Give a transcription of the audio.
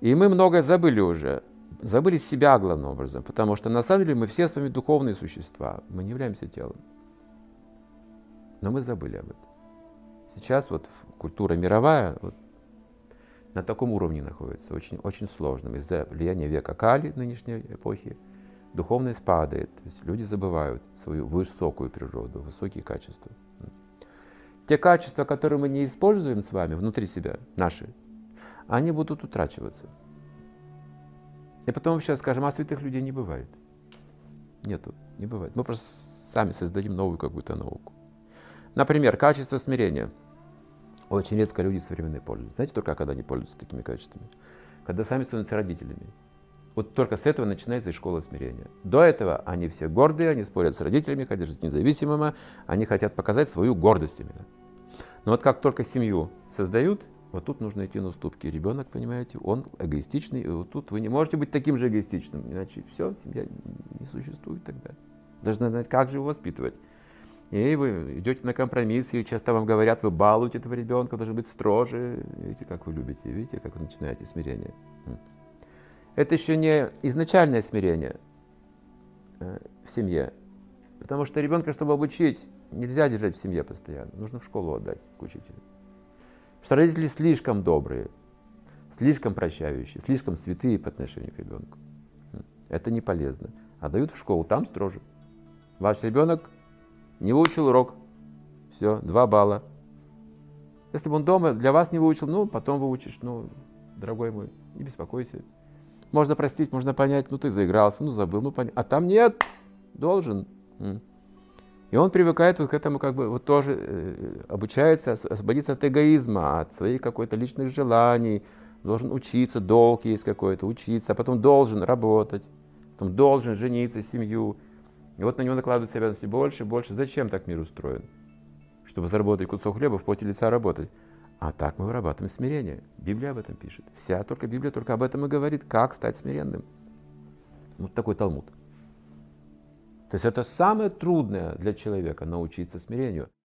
И мы многое забыли уже. Забыли себя главным образом, потому что на самом деле мы все с вами духовные существа, мы не являемся телом. Но мы забыли об этом. Сейчас вот культура мировая вот, на таком уровне находится, очень, очень сложным. Из-за влияния века Кали нынешней эпохи духовность падает, то есть люди забывают свою высокую природу, высокие качества. Те качества, которые мы не используем с вами внутри себя, наши, они будут утрачиваться. И потом вообще скажем, а святых людей не бывает. Нету, не бывает. Мы просто сами создадим новую какую-то науку. Например, качество смирения. Очень редко люди современные пользуются. Знаете только когда они пользуются такими качествами? Когда сами становятся родителями. Вот только с этого начинается и школа смирения. До этого они все гордые, они спорят с родителями, хотят жить независимыми, они хотят показать свою гордость именно. Но вот как только семью создают, вот тут нужно идти на уступки. Ребенок, понимаете, он эгоистичный, и вот тут вы не можете быть таким же эгоистичным, иначе все, семья не существует тогда. Должны знать, как же его воспитывать. И вы идете на компромисс, и часто вам говорят, вы балуете этого ребенка, должен быть строже. Видите, как вы любите, видите, как вы начинаете смирение. Это еще не изначальное смирение э, в семье. Потому что ребенка, чтобы обучить, нельзя держать в семье постоянно. Нужно в школу отдать к учителю. Что родители слишком добрые, слишком прощающие, слишком святые по отношению к ребенку. Это не полезно. А дают в школу, там строже. Ваш ребенок не выучил урок. Все, два балла. Если бы он дома для вас не выучил, ну, потом выучишь. Ну, дорогой мой, не беспокойся. Можно простить, можно понять, ну, ты заигрался, ну, забыл, ну, понятно. А там нет, должен. И он привыкает вот к этому, как бы, вот тоже э, обучается освободиться от эгоизма, от своих какой-то личных желаний, должен учиться, долг есть какой-то, учиться, а потом должен работать, потом должен жениться, семью. И вот на него накладываются обязанности больше и больше. Зачем так мир устроен? Чтобы заработать кусок хлеба, в поте лица работать. А так мы вырабатываем смирение. Библия об этом пишет. Вся только Библия только об этом и говорит, как стать смиренным. Вот такой Талмуд. То есть это самое трудное для человека научиться смирению.